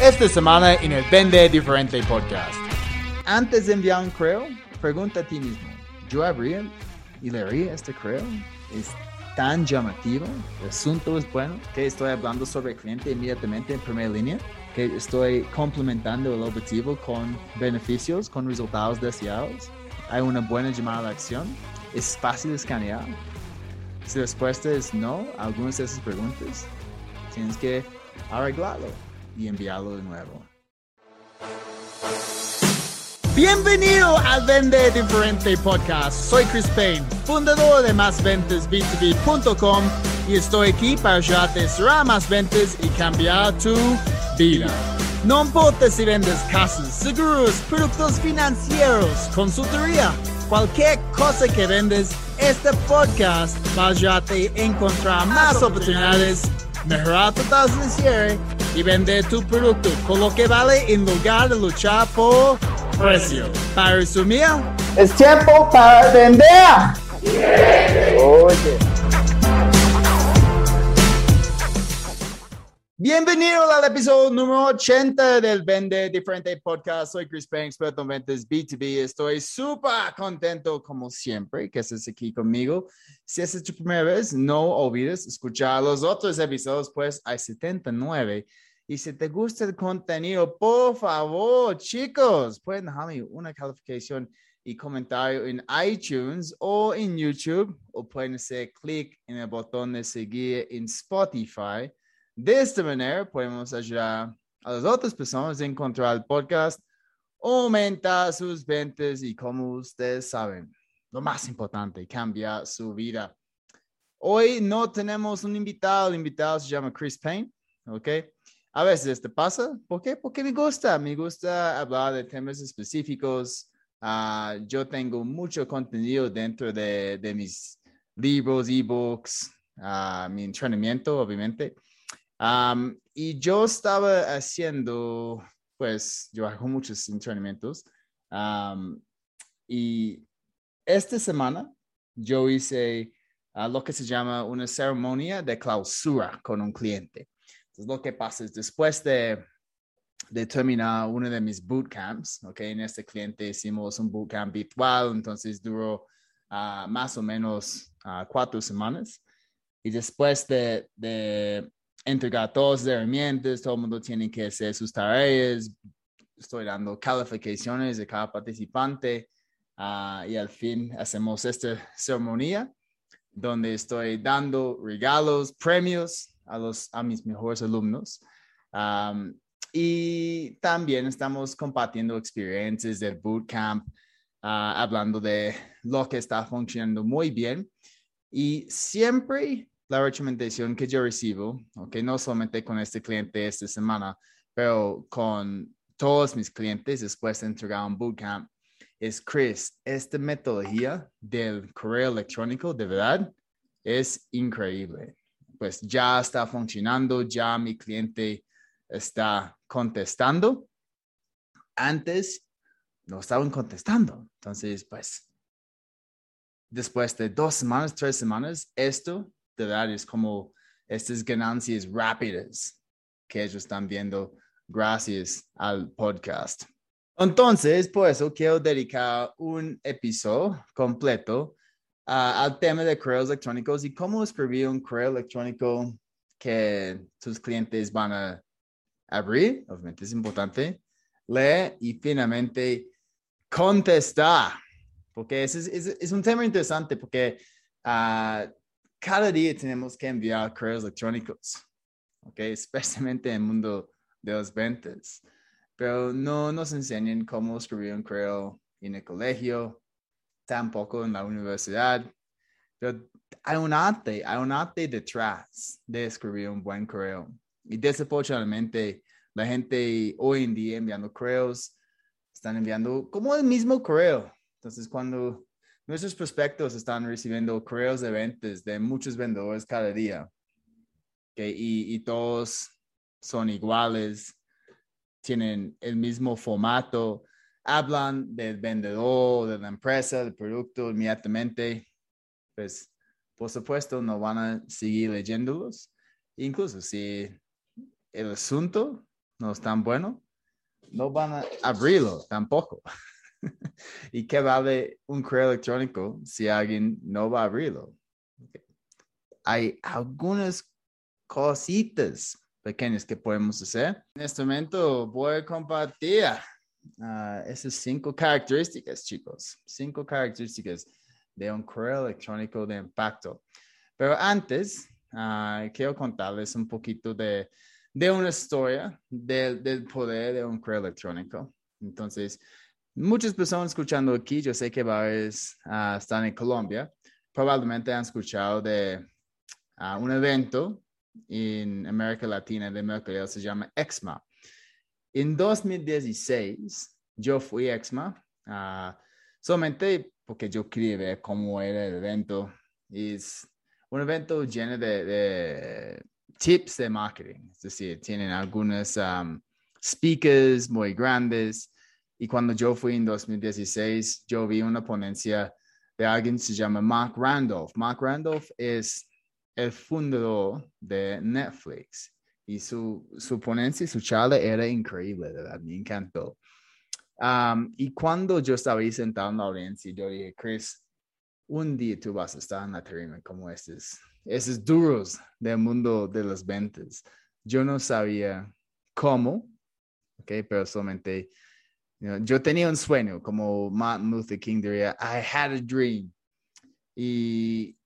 esta semana en el Vende Diferente Podcast. Antes de enviar un correo, pregunta a ti mismo, ¿yo abría y leería este correo? ¿Es tan llamativo? ¿El asunto es bueno? ¿Que estoy hablando sobre el cliente inmediatamente en primera línea? ¿Que estoy complementando el objetivo con beneficios, con resultados deseados? ¿Hay una buena llamada de acción? ¿Es fácil escanear? Si la respuesta es no a algunas de esas preguntas, tienes que arreglarlo y enviarlo de nuevo. Bienvenido al Vende Diferente Podcast. Soy Chris Payne, fundador de MásVentesB2B.com y estoy aquí para ayudarte a cerrar más ventas y cambiar tu vida. No importa si vendes casas, seguros, productos financieros, consultoría, cualquier cosa que vendes, este podcast va a ayudarte a encontrar más oportunidades, mejorar tu tasa de cierre y vender tu producto con lo que vale en lugar de luchar por precio. Para resumir, es tiempo para vender. Oye. Bienvenido al episodio número 80 del Vende Diferente Podcast. Soy Chris Payne, experto en ventas B2B. Estoy súper contento, como siempre, que estés aquí conmigo. Si esta es tu primera vez, no olvides escuchar los otros episodios, pues hay 79. Y si te gusta el contenido, por favor, chicos, pueden dejarme una calificación y comentario en iTunes o en YouTube, o pueden hacer clic en el botón de seguir en Spotify. De esta manera podemos ayudar a las otras personas a encontrar el podcast, aumentar sus ventas y como ustedes saben, lo más importante, cambiar su vida. Hoy no tenemos un invitado, el invitado se llama Chris Payne, ¿ok? A veces esto pasa, ¿por qué? Porque me gusta, me gusta hablar de temas específicos. Uh, yo tengo mucho contenido dentro de, de mis libros, ebooks, uh, mi entrenamiento, obviamente. Um, y yo estaba haciendo, pues, yo hago muchos entrenamientos. Um, y esta semana yo hice uh, lo que se llama una ceremonia de clausura con un cliente. Entonces, lo que pasa es después de, de terminar uno de mis bootcamps, ¿ok? En este cliente hicimos un bootcamp virtual, entonces duró uh, más o menos uh, cuatro semanas. Y después de, de entregar todas las herramientas, todo el mundo tiene que hacer sus tareas, estoy dando calificaciones de cada participante uh, y al fin hacemos esta ceremonia donde estoy dando regalos, premios a, mis mejores alumnos. Um, y también estamos compartiendo experiencias del bootcamp, uh, hablando de lo que está funcionando muy bien. Y siempre la recomendación que yo recibo, okay, no solamente con este cliente esta semana, pero con todos mis clientes después de entregar un bootcamp, es Chris, esta metodología del correo electrónico de verdad es increíble. Pues ya está funcionando, ya mi cliente está contestando. Antes no estaban contestando. Entonces, pues, después de dos semanas, tres semanas, esto de verdad es como estas ganancias rápidas que ellos están viendo gracias al podcast. Entonces, por eso quiero dedicar un episodio completo al tema de correos electrónicos y cómo escribir un correo electrónico que tus clientes van a abrir, obviamente es importante, leer y finalmente contestar, porque es, es, un tema interesante porque uh, cada día tenemos que enviar correos electrónicos, ¿ok? Especialmente en el mundo de las ventas. Pero no nos enseñan cómo escribir un correo en el colegio, tampoco en la universidad. Pero hay un arte, hay un arte detrás de escribir un buen correo. Y desafortunadamente, la gente hoy en día enviando correos están enviando como el mismo correo. Entonces, cuando Nuestros prospectos están recibiendo correos de ventas de muchos vendedores cada día. Okay, y, y todos son iguales, tienen el mismo formato, hablan del vendedor, de la empresa, del producto inmediatamente. Pues, por supuesto, no van a seguir leyéndolos. Incluso si el asunto no es tan bueno, no van a abrirlo tampoco. ¿Y qué vale un correo electrónico si alguien no va a abrirlo? Hay algunas cositas pequeñas que podemos hacer. En este momento voy a compartir uh, esas cinco características, chicos. Cinco características de un correo electrónico de impacto. Pero antes, uh, quiero contarles un poquito de, de una historia del, poder de un correo electrónico. Entonces, muchas personas escuchando aquí, yo sé que varios uh, están en Colombia, probablemente han escuchado de un evento en América Latina de Mercury, se llama EXMA. En 2016, yo fui a EXMA solamente porque yo quería ver cómo era el evento. Es un evento lleno de, tips de marketing, es decir, tienen algunos um, speakers muy grandes. Y cuando yo fui en 2016, yo vi una ponencia de alguien que se llama Mark Randolph. Mark Randolph es el fundador de Netflix y su, su ponencia su charla era increíble, ¿verdad? Me encantó. Um, y cuando yo estaba ahí sentado en la audiencia, yo dije, Chris, un día tú vas a estar en la tarima como estos, esos duros del mundo de las ventas. Yo no sabía cómo, ok, pero solamente yo tenía un sueño, como Martin Luther King diría, I had a dream. Y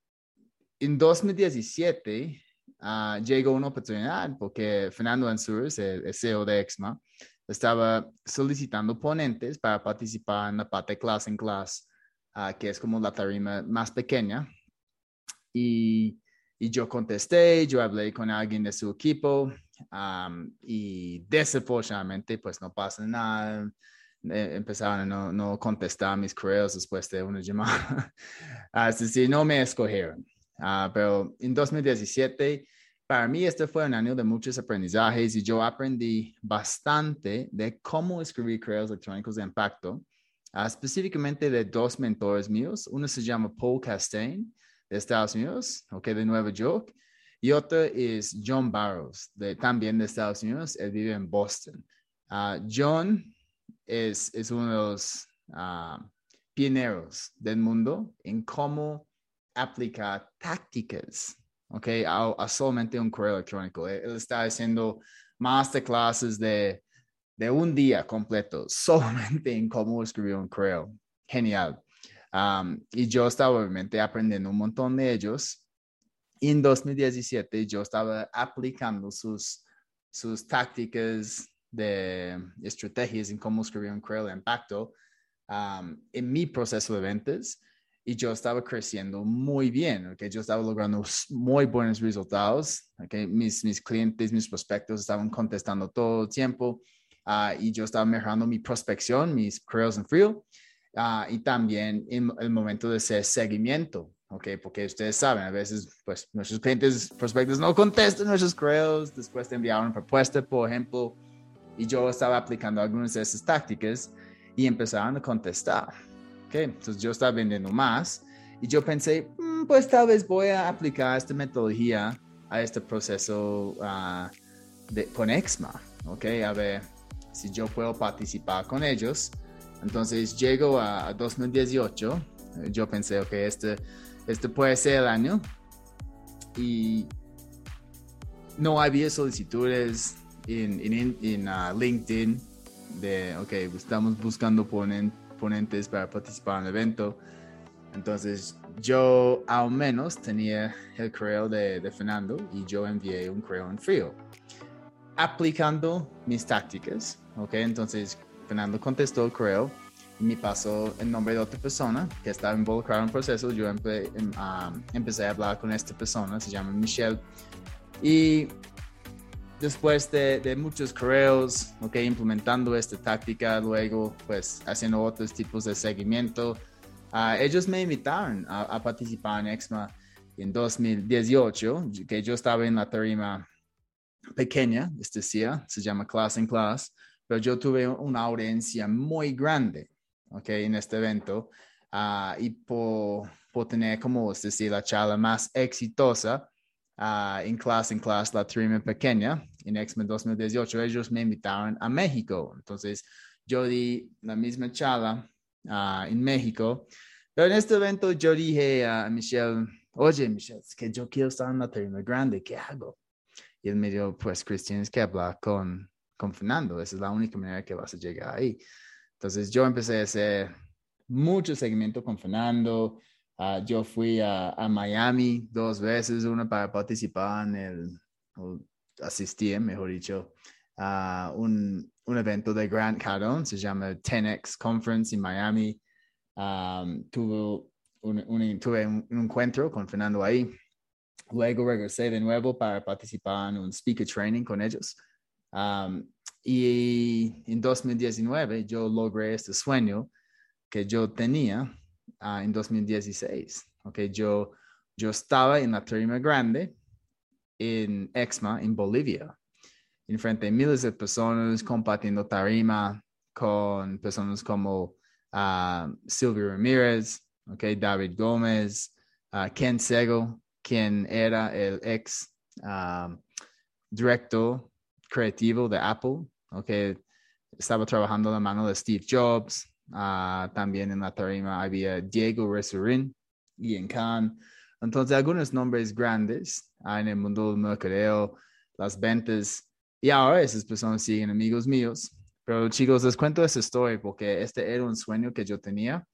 en 2017 uh, llegó una oportunidad porque Fernando Ansures, el, CEO de EXMA, estaba solicitando ponentes para participar en la parte class en class, uh, que es como la tarima más pequeña. Y, y, yo contesté, yo hablé con alguien de su equipo um, y desafortunadamente pues no pasa nada. Eh, empezaron a no, no, contestar mis correos después de una llamada. Así que no me escogieron. Ah, pero en 2017, para mí este fue un año de muchos aprendizajes y yo aprendí bastante de cómo escribir correos electrónicos de impacto, ah, específicamente de dos mentores míos. Uno se llama Paul Castain de Estados Unidos, okay, de Nueva York, y otro es John Barrows, de, también de Estados Unidos. Él vive en Boston. Ah, John es, es uno de los pioneros del mundo en cómo aplicar tácticas, ¿ok? A, solamente un correo electrónico. Él está haciendo masterclasses de, de un día completo solamente en cómo escribir un correo. Genial. Y yo estaba obviamente aprendiendo un montón de ellos. En 2017 yo estaba aplicando sus, sus tácticas de estrategias en cómo escribir un correo de impacto en mi proceso de ventas y yo estaba creciendo muy bien, que yo estaba logrando muy buenos resultados, que mis, mis clientes, mis prospectos estaban contestando todo el tiempo uh, y yo estaba mejorando mi prospección, mis correos en frío uh, y también en el momento de hacer seguimiento, okay, porque ustedes saben, a veces pues nuestros clientes, prospectos no contestan nuestros correos después de enviar una propuesta, por ejemplo, y yo estaba aplicando algunas de esas tácticas y empezaron a contestar entonces yo estaba vendiendo más y yo pensé, mm, pues tal vez voy a aplicar esta metodología a este proceso uh, de, con Exma, ¿ok? A ver si yo puedo participar con ellos. Entonces llego a, 2018, yo pensé, ok, este, este puede ser el año y no había solicitudes en, en, en uh, LinkedIn de, ok, estamos buscando ponentes ponentes para participar en el evento. Entonces yo al menos tenía el correo de, de Fernando y yo envié un correo en frío aplicando mis tácticas. Ok, entonces Fernando contestó el correo y me pasó el nombre de otra persona que estaba involucrada en el proceso. Yo em, empecé a hablar con esta persona, se llama Michelle. Y después de, muchos correos, ok, implementando esta táctica, luego pues haciendo otros tipos de seguimiento, uh, ellos me invitaron a, participar en EXMA en 2018, que yo estaba en la tarima pequeña, es decir, se llama Class in Class, pero yo tuve una audiencia muy grande, ok, en este evento, uh, y por, por tener como, es decir, la charla más exitosa, uh, en clase, en clase, la trima pequeña, en X-Men 2018, ellos me invitaron a México. Entonces, yo di la misma charla uh, en México. Pero en este evento yo dije a Michelle, oye, Michelle, es que yo quiero estar en la trima grande, ¿qué hago? Y él me dijo, pues, Chris, tienes que hablar con, con Fernando, esa es la única manera que vas a llegar ahí. Entonces, yo empecé a hacer mucho seguimiento con Fernando, Uh, yo fui a, Miami dos veces, una para participar en el, o asistir, mejor dicho, a un, un, evento de Grant Cardone, se llama 10X Conference en Miami. Um, tuve, un, tuve un, encuentro con Fernando ahí. Luego regresé de nuevo para participar en un speaker training con ellos. Um, y en 2019 yo logré este sueño que yo tenía uh, en 2016. Okay, yo, yo estaba en la tarima grande en Exma, en Bolivia, en frente de miles de personas compartiendo tarima con personas como uh, Silvio Ramírez, okay, David Gómez, uh, Ken Sego, quien era el ex director creativo de Apple, okay, estaba trabajando la mano de Steve Jobs, Uh, también en la tarima había Diego Resurin, Ian Khan. Entonces, algunos nombres grandes uh, en el mundo del mercadeo, las ventas. Y ahora esas personas siguen amigos míos. Pero chicos, les cuento esa historia porque este era un sueño que yo tenía.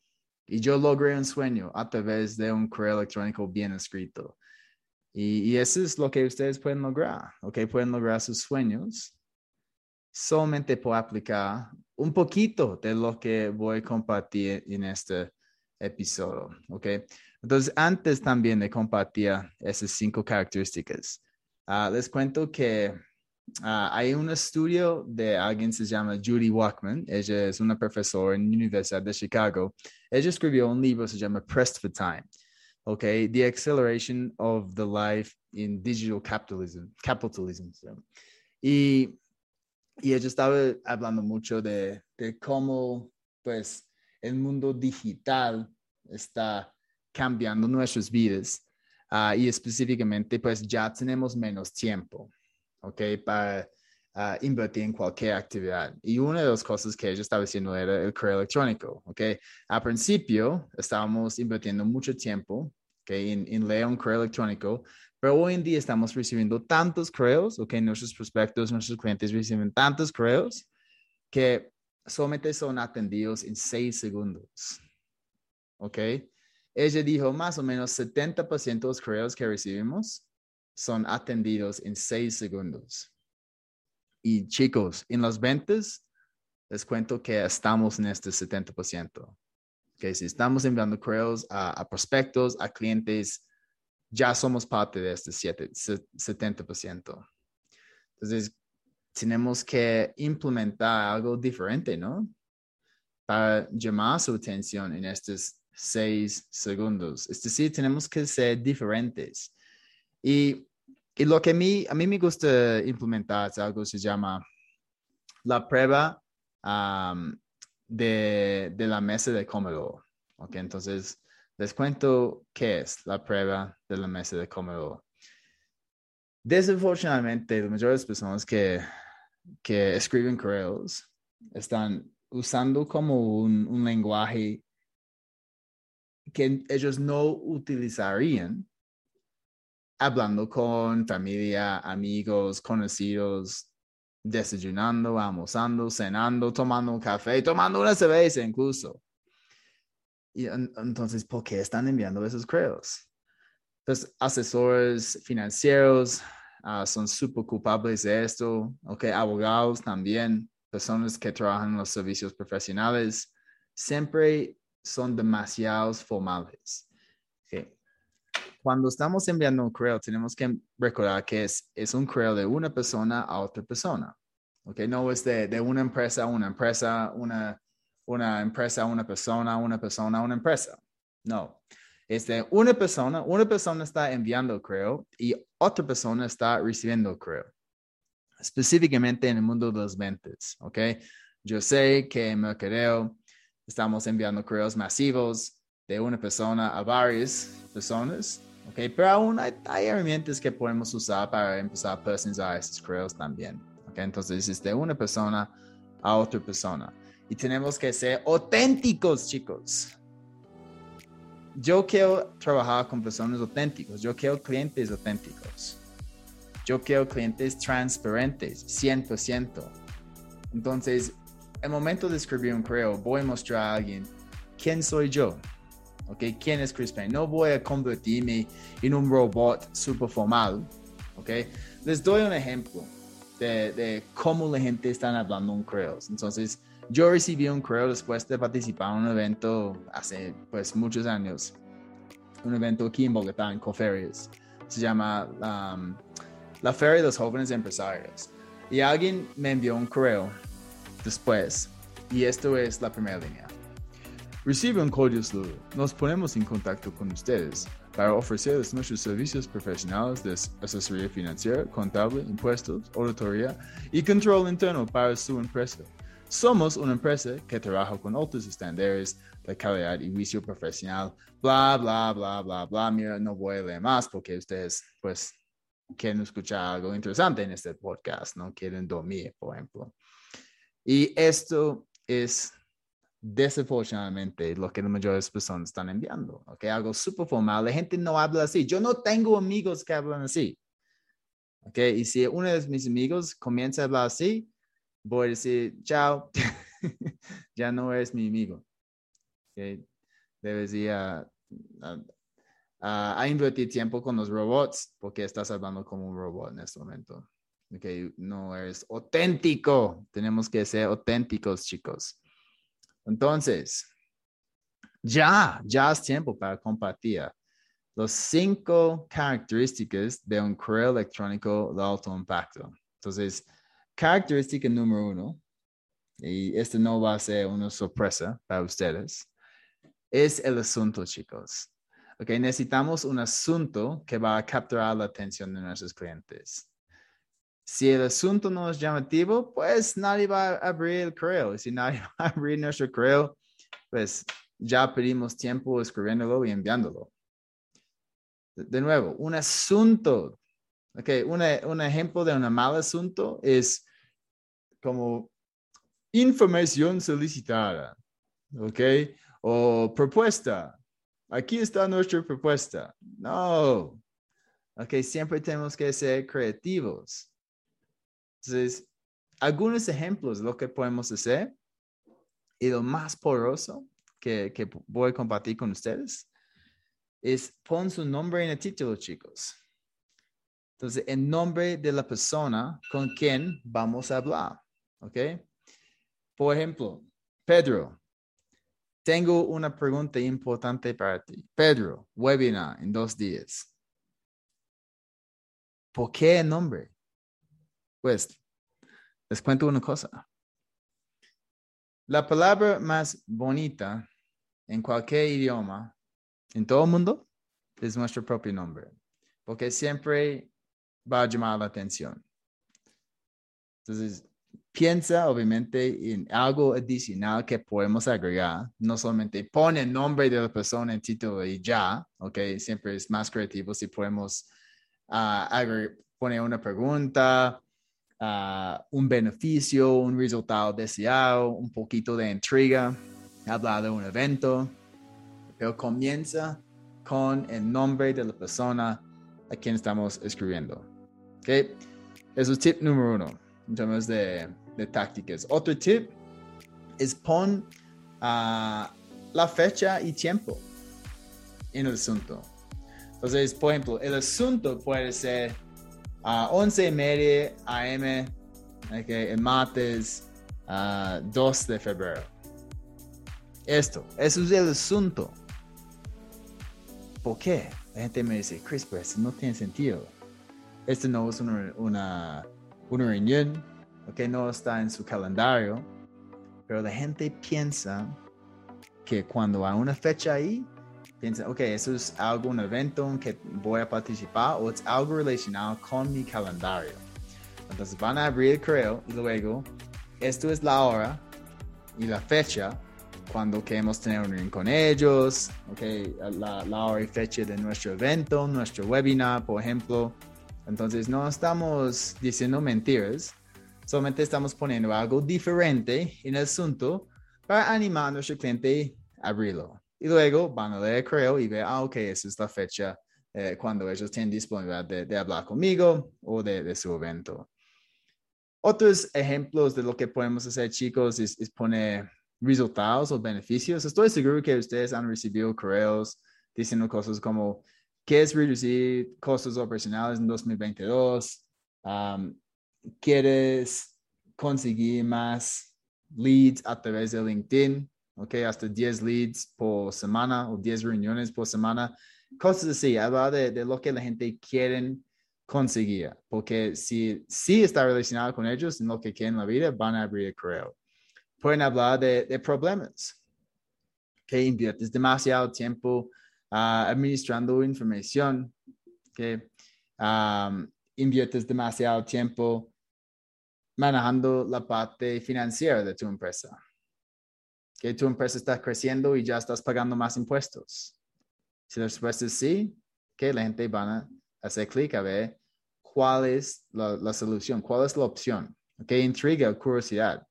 Y yo logré un sueño a través de un correo electrónico bien escrito. Y, y eso es lo que ustedes pueden lograr, ¿ok? Pueden lograr sus sueños solamente por aplicar un poquito de lo que voy a compartir en este episodio, ¿ok? Entonces, antes también de compartir esas cinco características, uh, les cuento que uh, hay un estudio de alguien se llama Judy Walkman, ella es una profesora en la Universidad de Chicago, ella escribió un libro, se llama Pressed for Time, ¿ok? The Acceleration of the Life in Digital Capitalism, capitalism. Y y ella estaba hablando mucho de, de cómo pues el mundo digital está cambiando nuestras vidas uh, y específicamente pues ya tenemos menos tiempo, ¿ok? Para uh, invertir en cualquier actividad. Y una de las cosas que ella estaba haciendo era el correo electrónico, ¿ok? Al principio estábamos invirtiendo mucho tiempo ¿okay? en, en leer un correo electrónico pero hoy en día estamos recibiendo tantos correos, ok, nuestros prospectos, nuestros clientes reciben tantos correos que solamente son atendidos en seis segundos. Ok. Ella dijo más o menos 70% de los correos que recibimos son atendidos en seis segundos. Y chicos, en las ventas, les cuento que estamos en este 70%. Que si estamos enviando correos a, a prospectos, a clientes, ya somos parte de este 70%. Entonces, tenemos que implementar algo diferente, ¿no? Para llamar su atención en estos seis segundos. Es decir, tenemos que ser diferentes. Y, y lo que a mí, a mí me gusta implementar es algo que se llama la prueba de, de, la mesa de comedor. ¿ok? Entonces, les cuento qué es la prueba de la mesa de comedor. Desafortunadamente, la las personas que, que escriben correos están usando como un, un lenguaje que ellos no utilizarían hablando con familia, amigos, conocidos, desayunando, almorzando, cenando, tomando un café, tomando una cerveza incluso. Y entonces, ¿por qué están enviando esos correos? Entonces, asesores financieros uh, son súper culpables de esto, ok, abogados también, personas que trabajan en los servicios profesionales, siempre son demasiados formales. Okay. Cuando estamos enviando un correo, tenemos que recordar que es, es un correo de una persona a otra persona. Okay, no es de, de una empresa a una empresa, una una empresa, una persona, una persona, una empresa. No. Es de una persona, una persona está enviando el correo y otra persona está recibiendo el correo. Específicamente en el mundo de las ventas, ¿ok? Yo sé que en mercadeo estamos enviando correos masivos de una persona a varias personas, ¿ok? Pero aún hay, hay herramientas que podemos usar para empezar a personalizar esos correos también, ¿ok? Entonces es de una persona a otra persona. Y tenemos que ser auténticos, chicos. Yo quiero trabajar con personas auténticos. Yo quiero clientes auténticos. Yo quiero clientes transparentes, 100%. Entonces, el momento de escribir un correo, voy a mostrar a alguien quién soy yo. ¿Ok? ¿Quién es Chris Payne? No voy a convertirme en un robot super formal. ¿Ok? Les doy un ejemplo de, de cómo la gente está hablando en correos. Entonces, yo recibí un correo después de participar en un evento hace pues muchos años. Un evento aquí en Bogotá, en Coferias. Se llama um, la Feria de los Jóvenes Empresarios. Y alguien me envió un correo después. Y esto es la primera línea. Recibe un código saludo. Nos ponemos en contacto con ustedes para ofrecerles nuestros servicios profesionales de asesoría financiera, contable, impuestos, auditoría y control interno para su empresa. Somos una empresa que trabaja con altos estándares de calidad y juicio profesional, bla, bla, bla, bla, bla. Mira, no voy a leer más porque ustedes, pues, quieren escuchar algo interesante en este podcast, no quieren dormir, por ejemplo. Y esto es desafortunadamente lo que las mayores personas están enviando, ¿ok? Algo súper formal. La gente no habla así. Yo no tengo amigos que hablan así. ¿Ok? Y si uno de mis amigos comienza a hablar así, voy a decir, chao, ya no eres mi amigo. ¿Okay? Debes ir a, a, invertir tiempo con los robots porque estás hablando como un robot en este momento. Okay, no eres auténtico. Tenemos que ser auténticos, chicos. Entonces, ya, ya es tiempo para compartir los cinco características de un correo electrónico de alto impacto. Entonces, característica número uno, y esto no va a ser una sorpresa para ustedes, es el asunto, chicos. Ok, necesitamos un asunto que va a capturar la atención de nuestros clientes. Si el asunto no es llamativo, pues nadie va a abrir el correo. Y si nadie va a abrir nuestro correo, pues ya pedimos tiempo escribiéndolo y enviándolo. De nuevo, un asunto. Ok, un ejemplo de un mal asunto es como información solicitada. Ok, o propuesta. Aquí está nuestra propuesta. No. Ok, siempre tenemos que ser creativos. Entonces, algunos ejemplos de lo que podemos hacer y lo más poderoso que, voy a compartir con ustedes es pon su nombre en el título, chicos. Entonces, el nombre de la persona con quien vamos a hablar, ¿ok? Por ejemplo, Pedro, tengo una pregunta importante para ti. Pedro, webinar en dos días. ¿Por qué el nombre? Pues, les cuento una cosa. La palabra más bonita en cualquier idioma, en todo el mundo, es nuestro propio nombre, porque siempre va a llamar la atención. Entonces, piensa obviamente en algo adicional que podemos agregar. No solamente pone el nombre de la persona en título y ya, ok, siempre es más creativo si podemos uh, poner una pregunta, uh, un beneficio, un resultado deseado, un poquito de intriga, hablar de un evento, pero comienza con el nombre de la persona a quien estamos escribiendo. ¿Ok? Eso es tip número uno en términos de, de tácticas. Otro tip es pon uh, la fecha y tiempo en el asunto. Entonces, por ejemplo, el asunto puede ser a 11 y media AM, okay, el martes 2 de febrero. Esto, eso es el asunto. ¿Por qué? La gente me dice, Chris, pues no tiene sentido. Esto no es una, una reunión, que no está en su calendario, pero la gente piensa que cuando hay una fecha ahí, piensa, ok, eso es algún evento en que voy a participar o es algo relacionado con mi calendario. Entonces van a abrir el correo y luego, esto es la hora y la fecha cuando queremos tener un reunión con ellos, la, la hora y fecha de nuestro evento, nuestro webinar, por ejemplo. Entonces no estamos diciendo mentiras, solamente estamos poniendo algo diferente en el asunto para animar a nuestro cliente a abrirlo. Y luego van a leer el correo y ver, ah, ok, esa es la fecha eh, cuando ellos tienen disponibilidad de, hablar conmigo o de, su evento. Otros ejemplos de lo que podemos hacer, chicos, es, es poner resultados o beneficios. Estoy seguro que ustedes han recibido correos diciendo cosas como, ¿qué es reducir costos operacionales en 2022? ¿Quieres conseguir más leads a través de LinkedIn? ¿Ok? Hasta 10 leads por semana o 10 reuniones por semana. Cosas así, habla de, de lo que la gente quiere conseguir, porque si, si está relacionado con ellos en lo que quieren en la vida, van a abrir el correo pueden hablar de, problemas, que inviertes demasiado tiempo ah, administrando información, que inviertes demasiado tiempo manejando la parte financiera de tu empresa, que tu empresa está creciendo y ya estás pagando más impuestos. Si la respuesta es sí, que la gente va a hacer clic a ver cuál es la, solución, cuál es la opción. Que intriga, curiosidad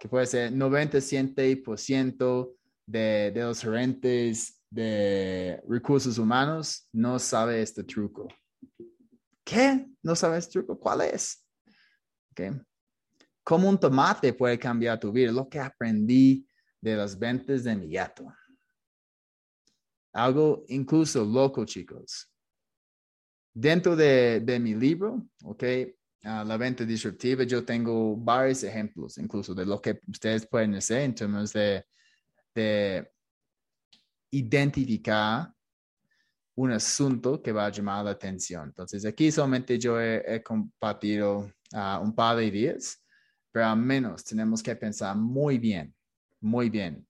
que puede ser 90-100% de, de los gerentes de recursos humanos no sabe este truco. ¿Qué? ¿No sabes este truco? ¿Cuál es? Okay. ¿Cómo un tomate puede cambiar tu vida? Lo que aprendí de las ventas de mi gato. Algo incluso loco, chicos. Dentro de, de mi libro, ok, la venta disruptiva, yo tengo varios ejemplos incluso de lo que ustedes pueden hacer en términos de, de identificar un asunto que va a llamar la atención. Entonces, aquí solamente yo he, compartido ah, un par de ideas, pero al menos tenemos que pensar muy bien, muy bien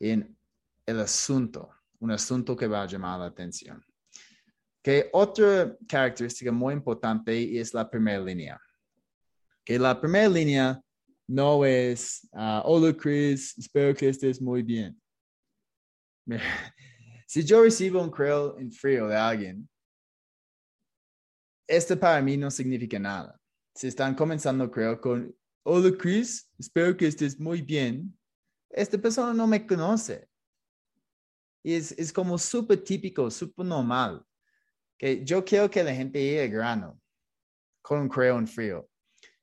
en el asunto, un asunto que va a llamar la atención. Que otra característica muy importante es la primera línea. Que la primera línea no es, uh, hola Chris, espero que estés muy bien. si yo recibo un correo en frío de alguien, esto para mí no significa nada. Si están comenzando, creo, con, hola Chris, espero que estés muy bien, esta persona no me conoce. Y es, es como súper típico, súper normal que yo quiero que la gente llegue grano con un creo en frío.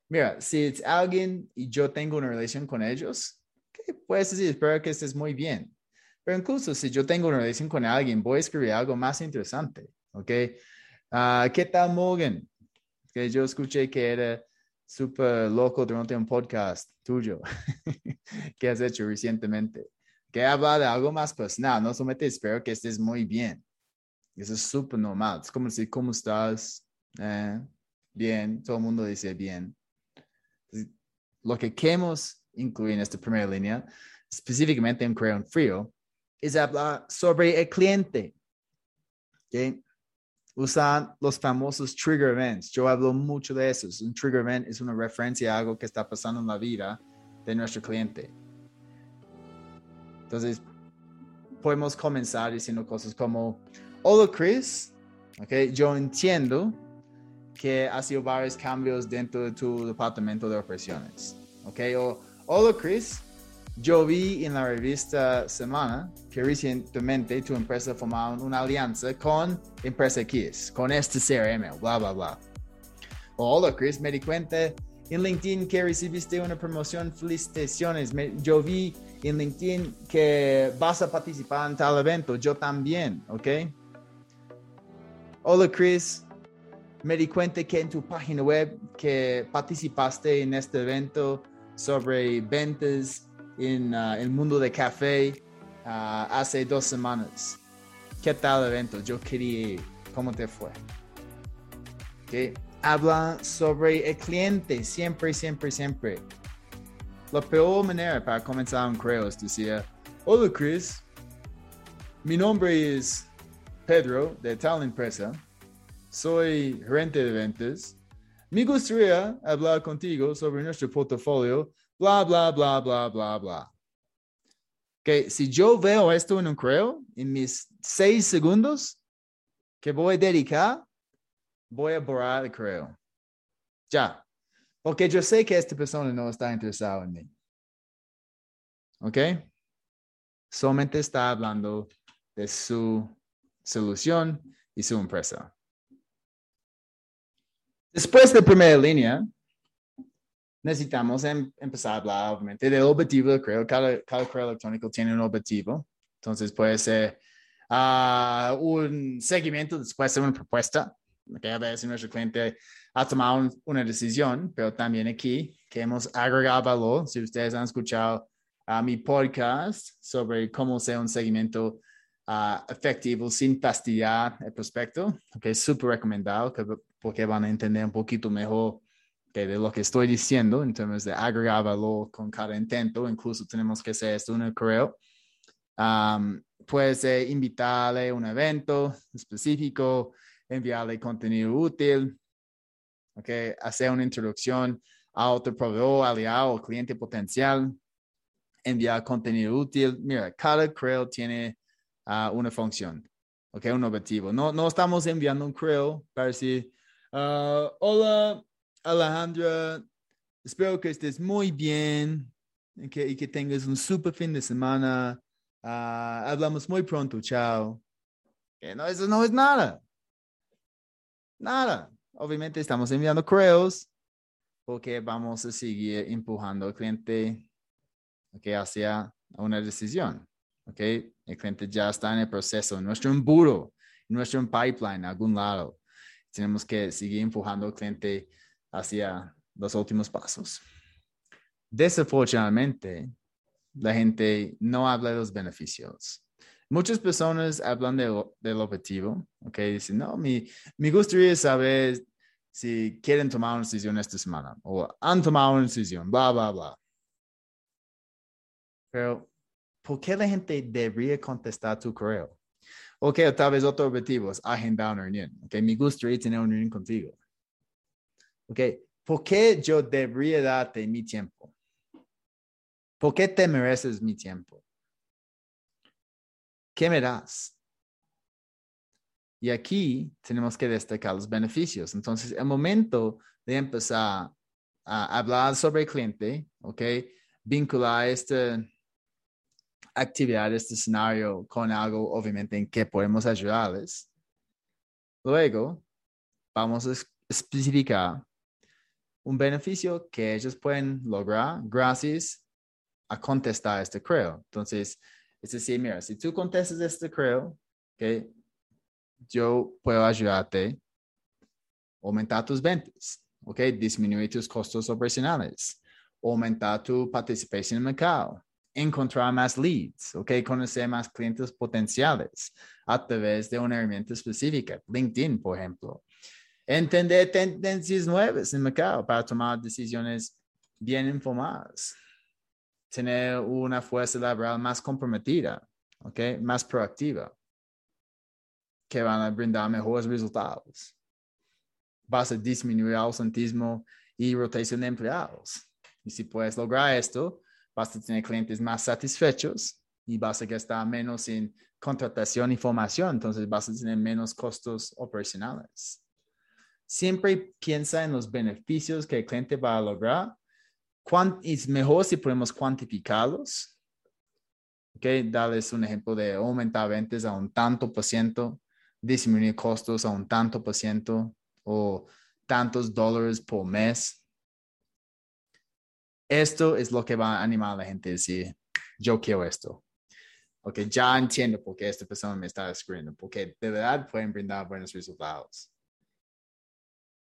Mira, si es alguien y yo tengo una relación con ellos, ¿qué puedes decir? Espero que estés muy bien. Pero incluso si yo tengo una relación con alguien, voy a escribir algo más interesante, ¿ok? Uh, ¿Qué tal, Morgan? Que yo escuché que era súper loco durante un podcast tuyo que has hecho recientemente. Que habla de algo más personal, no solamente espero que estés muy bien. Eso es súper normal. Es como decir, ¿cómo estás? Eh, bien, todo el mundo dice bien. Lo que queremos incluir en esta primera línea, específicamente en Crayon Frío, es hablar sobre el cliente. Usan los famosos trigger events. Yo hablo mucho de eso. Un trigger event es una referencia a algo que está pasando en la vida de nuestro cliente. Entonces, podemos comenzar diciendo cosas como, Hola Chris, okay, yo entiendo que ha sido varios cambios dentro de tu departamento de operaciones. Okay, o hola Chris, yo vi en la revista Semana que recientemente tu empresa formó una alianza con Empresa X, con este CRM, bla, bla, bla. Hola Chris, me di cuenta en LinkedIn que recibiste una promoción, felicitaciones. yo vi en LinkedIn que vas a participar en tal evento, yo también, ¿ok? Hola Chris, me di cuenta que en tu página web que participaste en este evento sobre ventas en uh, el mundo de café uh, hace dos semanas. ¿Qué tal el evento? Yo quería ir. ¿Cómo te fue? Okay. Habla sobre el cliente siempre, siempre, siempre. La peor manera para comenzar un correo es decir, hola Chris, mi nombre es Pedro, de tal empresa. Soy gerente de ventas. Me gustaría hablar contigo sobre nuestro portafolio, bla, bla, bla, bla, bla, bla. que si yo veo esto en un correo, en mis seis segundos que voy a dedicar, voy a borrar el correo. Ya. Porque yo sé que esta persona no está interesada en mí. ¿Ok? Solamente está hablando de su solución y su empresa. Después de primera línea, necesitamos em, empezar a hablar, obviamente, del objetivo correo. Cada, cada correo electrónico tiene un objetivo. Entonces, puede ser uh, un seguimiento después de una propuesta. Que a veces nuestro cliente ha tomado una decisión, pero también aquí que hemos agregado valor. Si ustedes han escuchado a mi podcast sobre cómo hacer un seguimiento uh, efectivo sin fastidiar el prospecto, que es súper recomendado porque van a entender un poquito mejor de lo que estoy diciendo en términos de agregar valor con cada intento. Incluso tenemos que hacer esto en el correo. Um, puedes invitarle a un evento específico, enviarle contenido útil, okay, hacer una introducción a otro proveedor, aliado o cliente potencial, enviar contenido útil. Mira, cada correo tiene uh, una función, okay, un objetivo. No, no estamos enviando un correo para decir, uh, hola Alejandra, espero que estés muy bien y que, y que tengas un super fin de semana. Uh, hablamos muy pronto, chao. No, eso no es nada. Nada. Obviamente estamos enviando correos porque vamos a seguir empujando al cliente okay, hacia una decisión. Okay? El cliente ya está en el proceso, en nuestro embudo, en nuestro pipeline, en algún lado. Tenemos que seguir empujando al cliente hacia los últimos pasos. Desafortunadamente, la gente no habla de los beneficios. Muchas personas hablan del objetivo, ¿ok? Dicen, no, mi, me gustaría saber si quieren tomar una decisión esta semana o han tomado una decisión, bla, bla, bla. Pero, ¿por qué la gente debería contestar tu correo? Ok, tal vez otro objetivo es agendar una reunión. Ok, me gustaría tener una reunión contigo. Ok, ¿por qué yo debería darte mi tiempo? ¿Por qué te mereces mi tiempo? ¿Qué me das? Y aquí tenemos que destacar los beneficios. Entonces, el momento de empezar a hablar sobre el cliente, ¿ok? Vincular esta actividad, este escenario con algo, obviamente, en que podemos ayudarles. Luego, vamos a especificar un beneficio que ellos pueden lograr gracias a contestar este correo. Entonces, es decir, mira, si tú contestas este correo, que yo puedo ayudarte a aumentar tus ventas, ¿ok? Disminuir tus costos operacionales, aumentar tu participación en el mercado, encontrar más leads, ¿ok? Conocer más clientes potenciales a través de una herramienta específica, LinkedIn, por ejemplo. Entender tendencias nuevas en el mercado para tomar decisiones bien informadas. Tener una fuerza laboral más comprometida, ¿ok? Más proactiva, que van a brindar mejores resultados. Vas a disminuir el ausentismo y rotación de empleados. Y si puedes lograr esto, vas a tener clientes más satisfechos y vas a gastar menos en contratación y formación, entonces vas a tener menos costos operacionales siempre piensa en los beneficios que el cliente va a lograr. Es mejor si podemos cuantificarlos. Okay, darles un ejemplo de aumentar ventas a un tanto por ciento, disminuir costos a un tanto por ciento o tantos dólares por mes. Esto es lo que va a animar a la gente a decir, yo quiero esto. Ok, ya entiendo por qué esta persona me está escribiendo, porque de verdad pueden brindar buenos resultados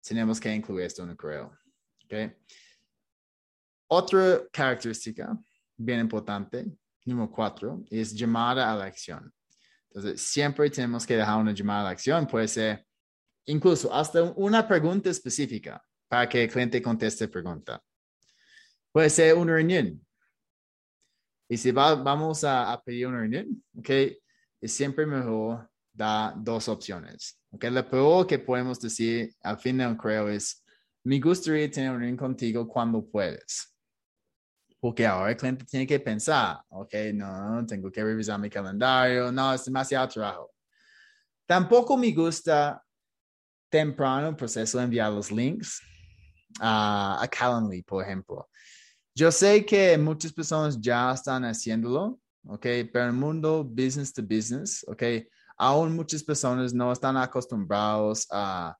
tenemos que incluir esto en el correo. Okay. Otra característica bien importante, número cuatro, es llamada a la acción. Entonces, siempre tenemos que dejar una llamada a la acción. Puede ser incluso hasta una pregunta específica para que el cliente conteste pregunta. Puede ser una reunión. Y si vamos a, a, pedir una reunión, ok, es siempre mejor dar dos opciones. Okay, lo peor que podemos decir al final creo es, me gustaría tener un contigo cuando puedes. Porque ahora el cliente tiene que pensar, ok, no, tengo que revisar mi calendario, no, es demasiado trabajo. Tampoco me gusta temprano el proceso de enviar los links a, a Calendly, por ejemplo. Yo sé que muchas personas ya están haciéndolo, ok, pero el mundo business to business, ok, aún muchas personas no están acostumbrados a,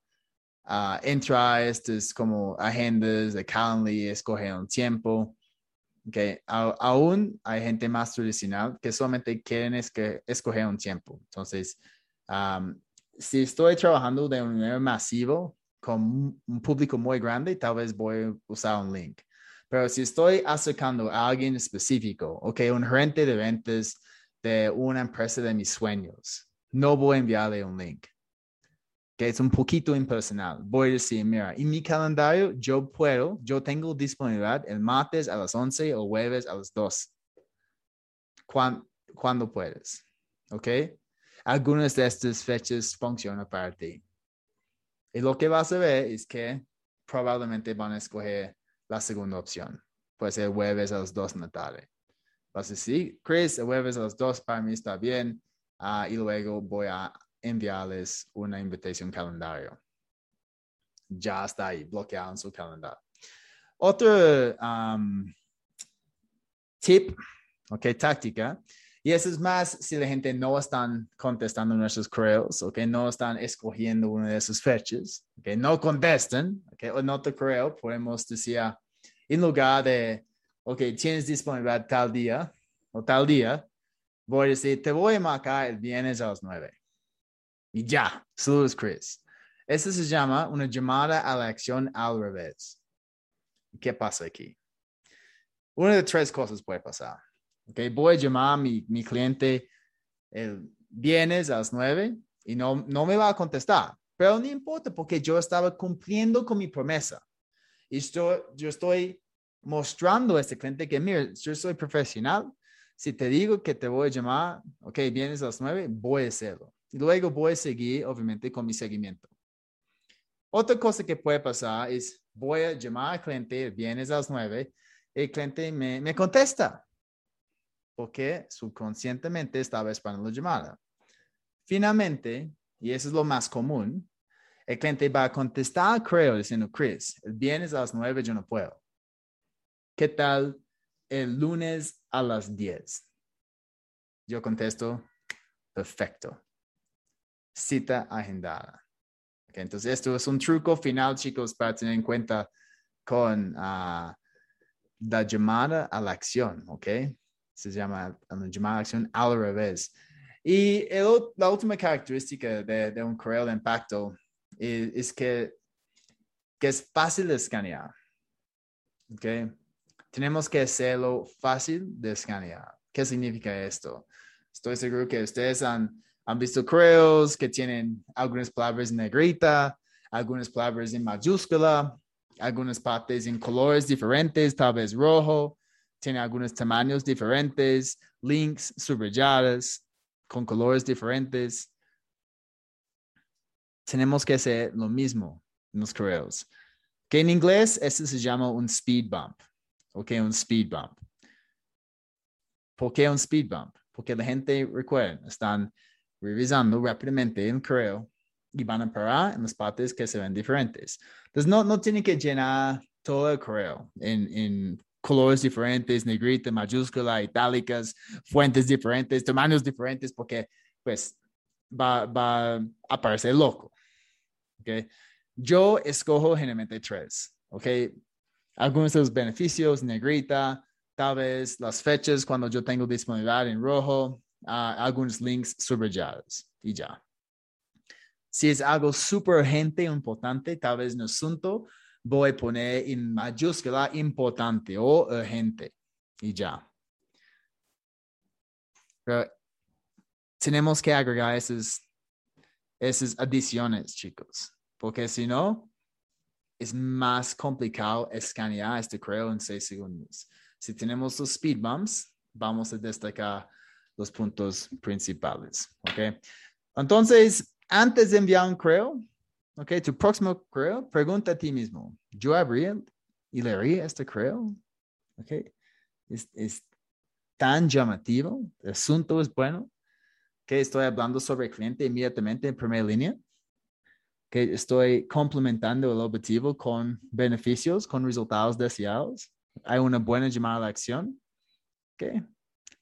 entrar a estas como agendas de Calendly, escoger un tiempo. Okay. aún hay gente más tradicional que solamente quieren es que escoger un tiempo. Entonces, si estoy trabajando de un manera masivo con un público muy grande, tal vez voy a usar un link. Pero si estoy acercando a alguien específico, ok, un gerente de ventas de una empresa de mis sueños, no voy a enviarle un link. Que es un poquito impersonal. Voy a decir, mira, en mi calendario yo puedo, yo tengo disponibilidad el martes a las 11 o jueves a las 2. Cuando, cuando puedes. ¿Ok? Algunas de estas fechas funcionan para ti. Y lo que vas a ver es que probablemente van a escoger la segunda opción. Puede ser jueves a las 2 de la tarde. Vas a decir, Chris, el jueves a las 2 para mí está bien. Uh, y luego voy a enviarles una invitación calendario. Ya está ahí, bloqueado en su calendario. Otro um, tip, ok, táctica, y eso es más si la gente no están contestando nuestros correos, ok, no están escogiendo una de esas fechas, ok, no contestan, ok, o no te creo, podemos decir, en lugar de, ok, tienes disponibilidad tal día o tal día, voy a decir, te voy a marcar el viernes a las nueve. Y ya, saludos, Chris. Eso se llama una llamada a la acción al revés. ¿Qué pasa aquí? Una de tres cosas puede pasar. Okay, voy a llamar a mi, mi cliente el viernes a las nueve y no, no me va a contestar. Pero no importa porque yo estaba cumpliendo con mi promesa. Y yo estoy mostrando a este cliente que, mira, yo soy profesional, si te digo que te voy a llamar, ok, vienes a las nueve, voy a hacerlo. Luego voy a seguir, obviamente, con mi seguimiento. Otra cosa que puede pasar es, voy a llamar al cliente, vienes a las nueve, el cliente me contesta, porque subconscientemente estaba esperando la llamada. Finalmente, y eso es lo más común, el cliente va a contestar, creo, diciendo, Chris, el viernes a las nueve yo no puedo. ¿Qué tal el lunes a las 10. Yo contesto, perfecto. Cita agendada. entonces, esto es un truco final, chicos, para tener en cuenta con uh, la llamada a la acción, ¿ok? Se llama la llamada a la acción al revés. Y la última característica de, un correo de impacto es, es que, que, es fácil de escanear. ¿ok? Tenemos que hacerlo fácil de escanear. ¿Qué significa esto? Estoy seguro que ustedes han, han visto correos que tienen algunas palabras en negrita, algunas palabras en mayúscula, algunas partes en colores diferentes, tal vez rojo, tiene algunos tamaños diferentes, links subrayadas con colores diferentes. Tenemos que hacer lo mismo en los correos. Que en inglés, eso se llama un speed bump. ¿Ok? Un speed bump. ¿Por qué un speed bump? Porque la gente, recuerden, están revisando rápidamente el correo y van a parar en las partes que se ven diferentes. Entonces, no, no tienen que llenar todo el correo en, en colores diferentes, negrita, mayúscula, itálicas, fuentes diferentes, tamaños diferentes, porque pues va, va a aparecer loco. ¿okay? Yo escojo generalmente tres. ¿ok? Algunos de los beneficios, negrita, tal vez las fechas cuando yo tengo disponibilidad en rojo, uh, algunos links subrayados y ya. Si es algo súper urgente importante, tal vez en asunto, voy a poner en mayúscula importante o urgente y ya. Pero tenemos que agregar esas, esas adiciones, chicos, porque si no, es más complicado escanear este correo en seis segundos. Si tenemos los speed bumps, vamos a destacar los puntos principales. ¿ok? Entonces, antes de enviar un correo, ¿ok? Tu próximo correo, pregunta a ti mismo, ¿yo abría y leería este correo? ¿Ok? es, es tan llamativo, el asunto es bueno, que estoy hablando sobre el cliente inmediatamente en primera línea, que estoy complementando el objetivo con beneficios, con resultados deseados. Hay una buena llamada a acción. ¿Qué?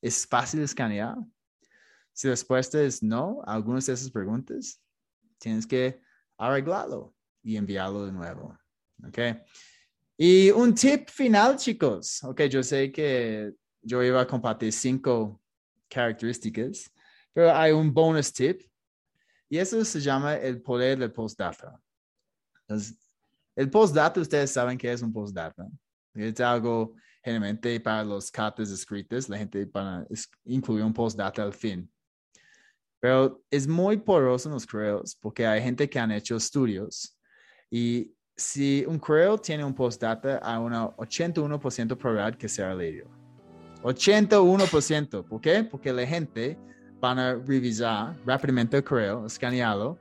Es fácil escanear. Si la respuesta es no a algunas de esas preguntas, tienes que arreglarlo y enviarlo de nuevo. ¿Ok? Y un tip final, chicos. Ok, yo sé que yo iba a compartir cinco características, pero hay un bonus tip y eso se llama el poder del postdata. Entonces, el postdata, ustedes saben que es un postdata. Es algo generalmente para los cartas escritas, la gente para incluir un postdata al fin. Pero es muy poderoso en los correos porque hay gente que han hecho estudios y si un correo tiene un postdata, hay una 81% probabilidad que sea leído. 81%. ¿Por qué? Porque la gente van a revisar rápidamente el correo, escanearlo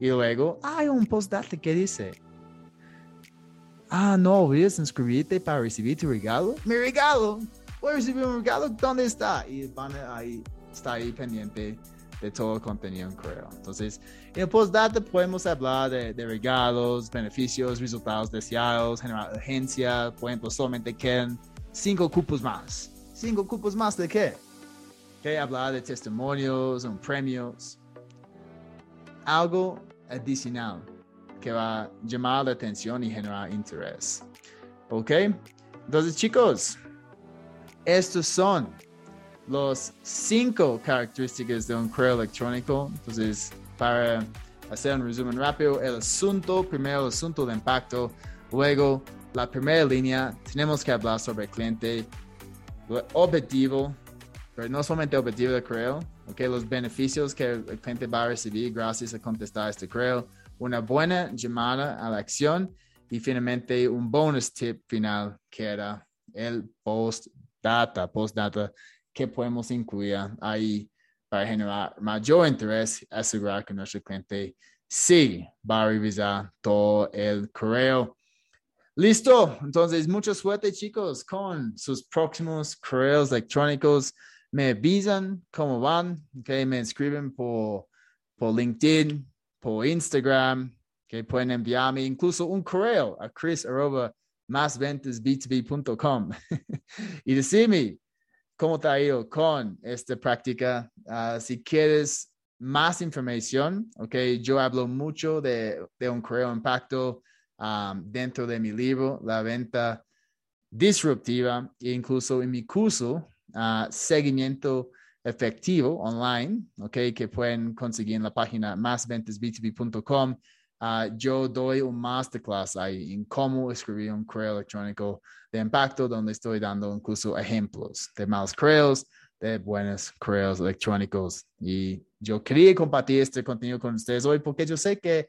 y luego hay un postdata que dice, ah, no olvides inscribirte para recibir tu regalo. Mi regalo. Voy a recibir un regalo. ¿Dónde está? Y van a ahí, está ahí pendiente de todo el contenido en correo. Entonces, en el postdata podemos hablar de, regalos, beneficios, resultados deseados, generar agencia. Por ejemplo, solamente quedan cinco cupos más. ¿Cinco cupos más de qué? Que hablar de testimonios, o premios. Algo adicional que va a llamar la atención y generar interés. ¿Ok? Entonces, chicos, estos son los cinco características de un correo electrónico. Entonces, para hacer un resumen rápido, el asunto, primero el asunto de impacto, luego la primera línea, tenemos que hablar sobre el cliente, el objetivo, pero no solamente el objetivo del correo, okay, los beneficios que el cliente va a recibir gracias a contestar este correo, una buena llamada a la acción y finalmente un bonus tip final que era el post data, post data que podemos incluir ahí para generar mayor interés, asegurar que nuestro cliente sí va a revisar todo el correo. Listo, entonces mucha suerte chicos con sus próximos correos electrónicos. Me avisan cómo van, okay? me inscriben por, por LinkedIn, por Instagram, que pueden enviarme incluso un correo a chris arroba másventasb2b.com y decirme cómo te ha ido con esta práctica. Ah, si quieres más información, ok, yo hablo mucho de, de un correo impacto um, dentro de mi libro, La Venta Disruptiva, e incluso en mi curso, uh, Seguimiento Efectivo Online, ok, que pueden conseguir en la página másventasb2b.com. Uh, yo doy un masterclass ahí en cómo escribir un correo electrónico de impacto, donde estoy dando incluso ejemplos de malos correos, de buenos correos electrónicos. Y yo quería compartir este contenido con ustedes hoy porque yo sé que,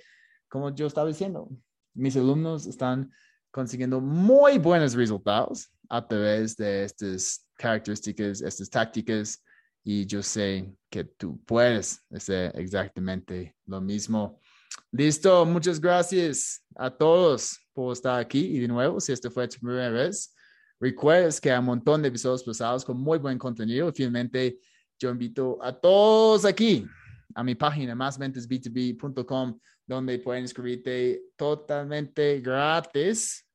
como yo estaba diciendo, mis alumnos están consiguiendo muy buenos resultados a través de estas características, estas tácticas. Y yo sé que tú puedes hacer exactamente lo mismo. Listo, muchas gracias a todos por estar aquí y de nuevo, si esta fue tu primera vez, recuerdes que hay un montón de episodios pasados con muy buen contenido. Finalmente, yo invito a todos aquí a mi página másventesb2b.com donde pueden inscribirte totalmente gratis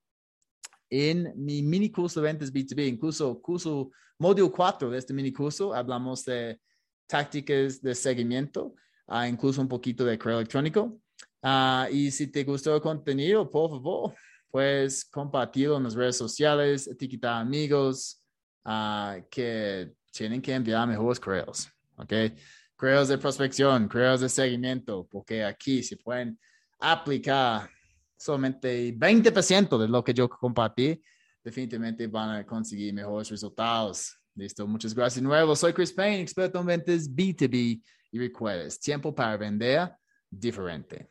en mi mini curso de ventas B2B, incluso curso módulo 4 de este mini curso, hablamos de tácticas de seguimiento, uh, incluso un poquito de correo electrónico. Uh, y si te gustó el contenido, por favor, pues compartirlo en las redes sociales, etiquetar amigos uh, que tienen que enviar mejores correos, ¿ok? Correos de prospección, correos de seguimiento, porque aquí se pueden aplicar solamente 20% de lo que yo compartí, definitivamente van a conseguir mejores resultados. Listo, muchas gracias de nuevo. Soy Chris Payne, experto en ventas B2B y recuerdes, tiempo para vender diferente.